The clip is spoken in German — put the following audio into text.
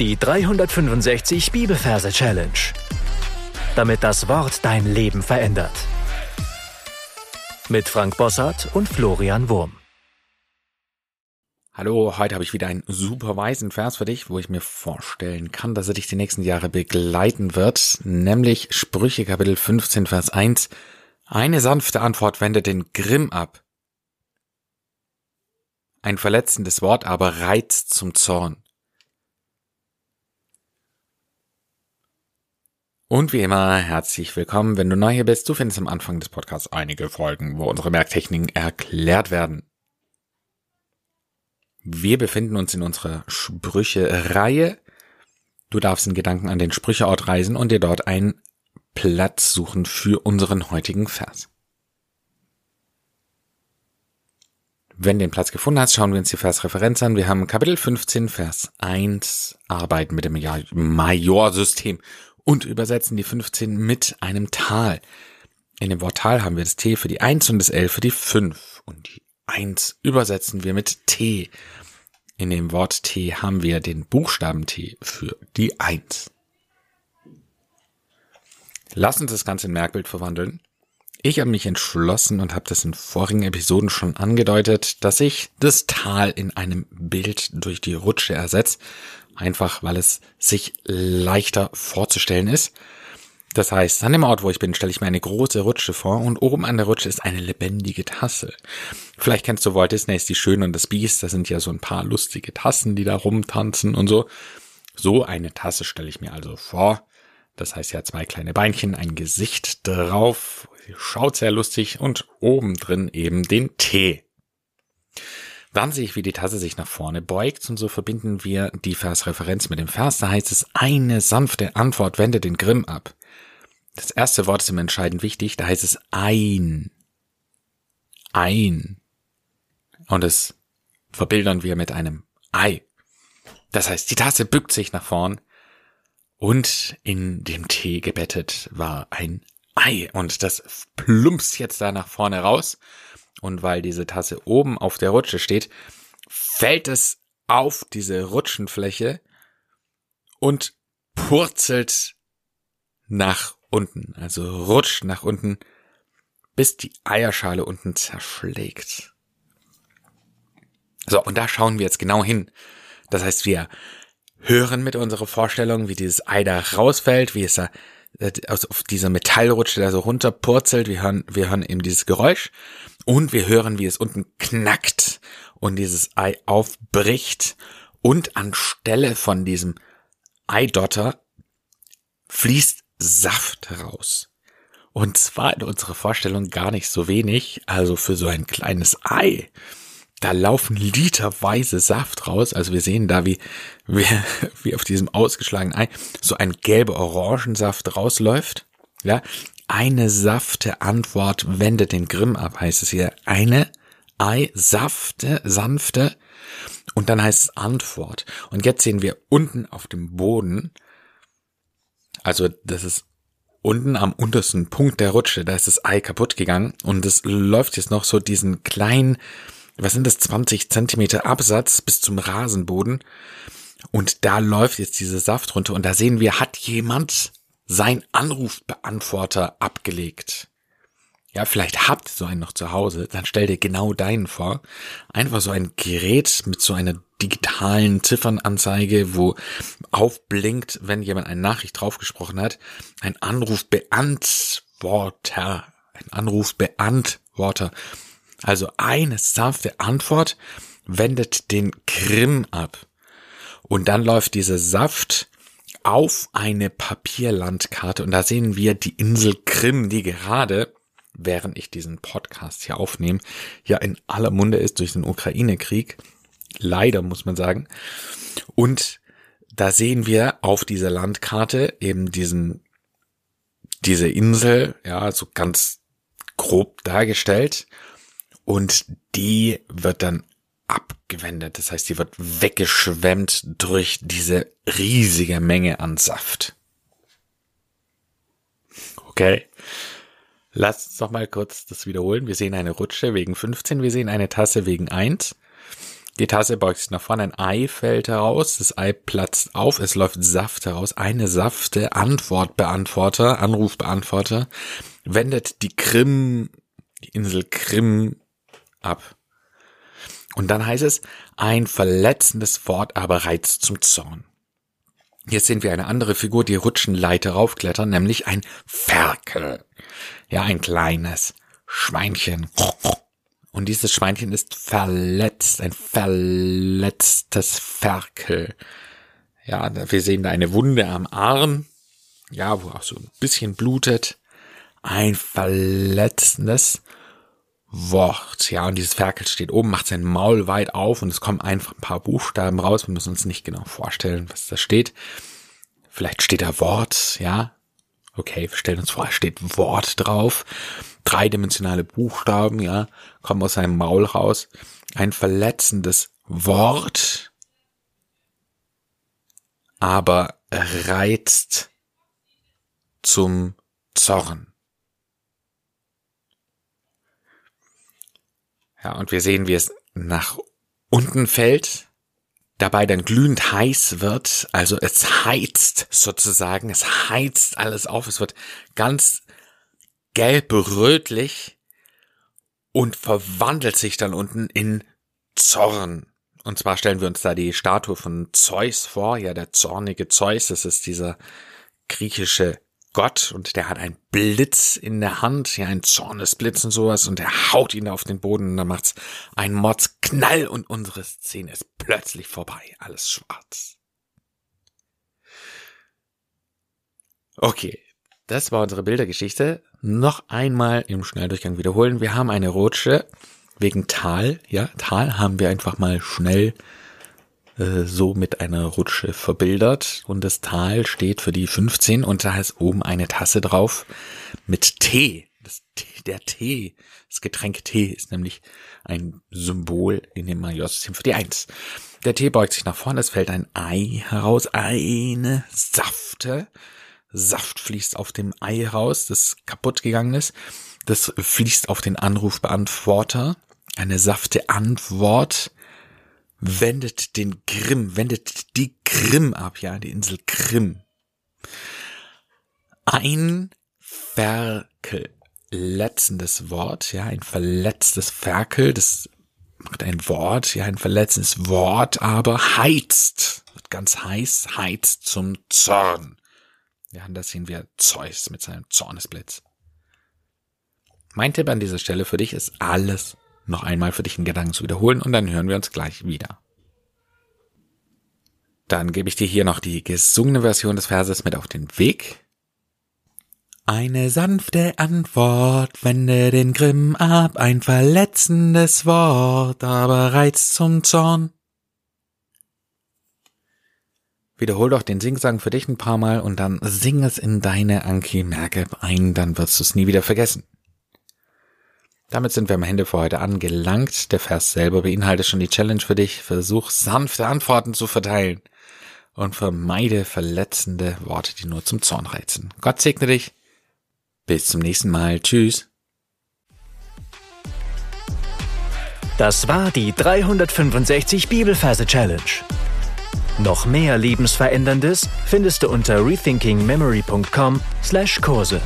Die 365 Bibelverse Challenge. Damit das Wort dein Leben verändert. Mit Frank Bossart und Florian Wurm. Hallo, heute habe ich wieder einen super weisen Vers für dich, wo ich mir vorstellen kann, dass er dich die nächsten Jahre begleiten wird, nämlich Sprüche Kapitel 15 Vers 1. Eine sanfte Antwort wendet den Grimm ab. Ein verletzendes Wort aber reizt zum Zorn. Und wie immer, herzlich willkommen. Wenn du neu hier bist, du findest am Anfang des Podcasts einige Folgen, wo unsere Merktechniken erklärt werden. Wir befinden uns in unserer Sprüche-Reihe. Du darfst in Gedanken an den Sprücheort reisen und dir dort einen Platz suchen für unseren heutigen Vers. Wenn du den Platz gefunden hast, schauen wir uns die Versreferenz an. Wir haben Kapitel 15, Vers 1, Arbeiten mit dem Majorsystem und übersetzen die 15 mit einem Tal. In dem Wort Tal haben wir das T für die 1 und das L für die 5. Und die 1 übersetzen wir mit T. In dem Wort T haben wir den Buchstaben T für die 1. Lass uns das Ganze in Merkbild verwandeln. Ich habe mich entschlossen und habe das in vorigen Episoden schon angedeutet, dass ich das Tal in einem Bild durch die Rutsche ersetze einfach weil es sich leichter vorzustellen ist. Das heißt, an dem Ort, wo ich bin, stelle ich mir eine große Rutsche vor und oben an der Rutsche ist eine lebendige Tasse. Vielleicht kennst du Walt Disney's Die Schöne und das Biest, da sind ja so ein paar lustige Tassen, die da rumtanzen und so. So eine Tasse stelle ich mir also vor. Das heißt ja zwei kleine Beinchen, ein Gesicht drauf, schaut sehr lustig und oben drin eben den Tee. Dann sehe ich, wie die Tasse sich nach vorne beugt und so verbinden wir die Versreferenz mit dem Vers. Da heißt es, eine sanfte Antwort wende den Grimm ab. Das erste Wort ist im entscheidend wichtig, da heißt es ein. Ein. Und das verbildern wir mit einem Ei. Das heißt, die Tasse bückt sich nach vorn und in dem Tee gebettet war ein Ei und das plumpst jetzt da nach vorne raus und weil diese Tasse oben auf der Rutsche steht, fällt es auf diese Rutschenfläche und purzelt nach unten, also rutscht nach unten, bis die Eierschale unten zerschlägt. So, und da schauen wir jetzt genau hin. Das heißt, wir hören mit unserer Vorstellung, wie dieses Ei da rausfällt, wie es da also auf dieser Metallrutsche da so runterpurzelt. Wir hören, wir hören eben dieses Geräusch und wir hören, wie es unten knackt und dieses Ei aufbricht und anstelle von diesem Eidotter fließt Saft heraus. Und zwar in unserer Vorstellung gar nicht so wenig, also für so ein kleines Ei da laufen literweise Saft raus. Also wir sehen da, wie, wie, wie auf diesem ausgeschlagenen Ei so ein gelber Orangensaft rausläuft. Ja, eine safte Antwort wendet den Grimm ab, heißt es hier. Eine Ei, safte, sanfte. Und dann heißt es Antwort. Und jetzt sehen wir unten auf dem Boden, also das ist unten am untersten Punkt der Rutsche, da ist das Ei kaputt gegangen und es läuft jetzt noch so diesen kleinen, was sind das, 20 Zentimeter Absatz bis zum Rasenboden. Und da läuft jetzt dieser Saft runter und da sehen wir, hat jemand sein Anrufbeantworter abgelegt. Ja, vielleicht habt ihr so einen noch zu Hause, dann stell dir genau deinen vor. Einfach so ein Gerät mit so einer digitalen Ziffernanzeige, wo aufblinkt, wenn jemand eine Nachricht draufgesprochen hat. Ein Anrufbeantworter. Ein Anrufbeantworter. Also eine sanfte Antwort wendet den Grimm ab. Und dann läuft dieser Saft auf eine Papierlandkarte und da sehen wir die Insel Krim, die gerade, während ich diesen Podcast hier aufnehme, ja in aller Munde ist durch den Ukraine-Krieg. Leider muss man sagen. Und da sehen wir auf dieser Landkarte eben diesen, diese Insel, ja, so ganz grob dargestellt und die wird dann abgewendet. Das heißt, die wird weggeschwemmt durch diese riesige Menge an Saft. Okay. Lass uns noch mal kurz das wiederholen. Wir sehen eine Rutsche wegen 15, wir sehen eine Tasse wegen 1. Die Tasse beugt sich nach vorne, ein Ei fällt heraus, das Ei platzt auf, es läuft Saft heraus, eine Safte, Antwortbeantworter, Anrufbeantworter, wendet die Krim, die Insel Krim ab. Und dann heißt es, ein verletzendes Wort aber reizt zum Zorn. Hier sehen wir eine andere Figur, die Rutschenleiter raufklettern, nämlich ein Ferkel. Ja, ein kleines Schweinchen. Und dieses Schweinchen ist verletzt, ein verletztes Ferkel. Ja, wir sehen da eine Wunde am Arm. Ja, wo auch so ein bisschen blutet. Ein verletzendes Wort. Ja, und dieses Ferkel steht oben, macht sein Maul weit auf und es kommen einfach ein paar Buchstaben raus. Wir müssen uns nicht genau vorstellen, was da steht. Vielleicht steht da Wort, ja. Okay, wir stellen uns vor, steht Wort drauf dreidimensionale Buchstaben, ja, kommen aus seinem Maul raus. Ein verletzendes Wort, aber reizt zum Zorn. Ja, und wir sehen, wie es nach unten fällt, dabei dann glühend heiß wird, also es heizt sozusagen, es heizt alles auf, es wird ganz gelb-rötlich und verwandelt sich dann unten in Zorn. Und zwar stellen wir uns da die Statue von Zeus vor, ja, der zornige Zeus, das ist dieser griechische Gott und der hat einen Blitz in der Hand, ja, ein Zornesblitz und sowas und der haut ihn auf den Boden und dann macht's einen Mordsknall und unsere Szene ist plötzlich vorbei, alles schwarz. Okay, das war unsere Bildergeschichte. Noch einmal im Schnelldurchgang wiederholen. Wir haben eine Rutsche wegen Tal. Ja, Tal haben wir einfach mal schnell äh, so mit einer Rutsche verbildert. Und das Tal steht für die 15 und da ist oben eine Tasse drauf mit Tee. Das, der Tee, das Getränk Tee ist nämlich ein Symbol in dem Majorsystem für die 1. Der Tee beugt sich nach vorne, es fällt ein Ei heraus, eine Safte. Saft fließt auf dem Ei raus, das kaputt gegangen ist. Das fließt auf den Anrufbeantworter. Eine safte Antwort wendet den Grimm, wendet die Grimm ab, ja, die Insel Grimm. Ein verletzendes Wort, ja, ein verletztes Ferkel, das macht ein Wort, ja, ein verletzendes Wort, aber heizt, wird ganz heiß, heizt zum Zorn. Ja, da sehen wir Zeus mit seinem Zornesblitz. Mein Tipp an dieser Stelle für dich ist, alles noch einmal für dich in Gedanken zu wiederholen und dann hören wir uns gleich wieder. Dann gebe ich dir hier noch die gesungene Version des Verses mit auf den Weg. Eine sanfte Antwort wende den Grimm ab, ein verletzendes Wort, aber reizt zum Zorn. Wiederhol doch den Singsang für dich ein paar Mal und dann sing es in deine Anki Merke ein, dann wirst du es nie wieder vergessen. Damit sind wir am Ende für heute angelangt. Der Vers selber beinhaltet schon die Challenge für dich. Versuch sanfte Antworten zu verteilen und vermeide verletzende Worte, die nur zum Zorn reizen. Gott segne dich. Bis zum nächsten Mal. Tschüss. Das war die 365 Bibelferse Challenge. Noch mehr Lebensveränderndes findest du unter rethinkingmemory.com/Kurse.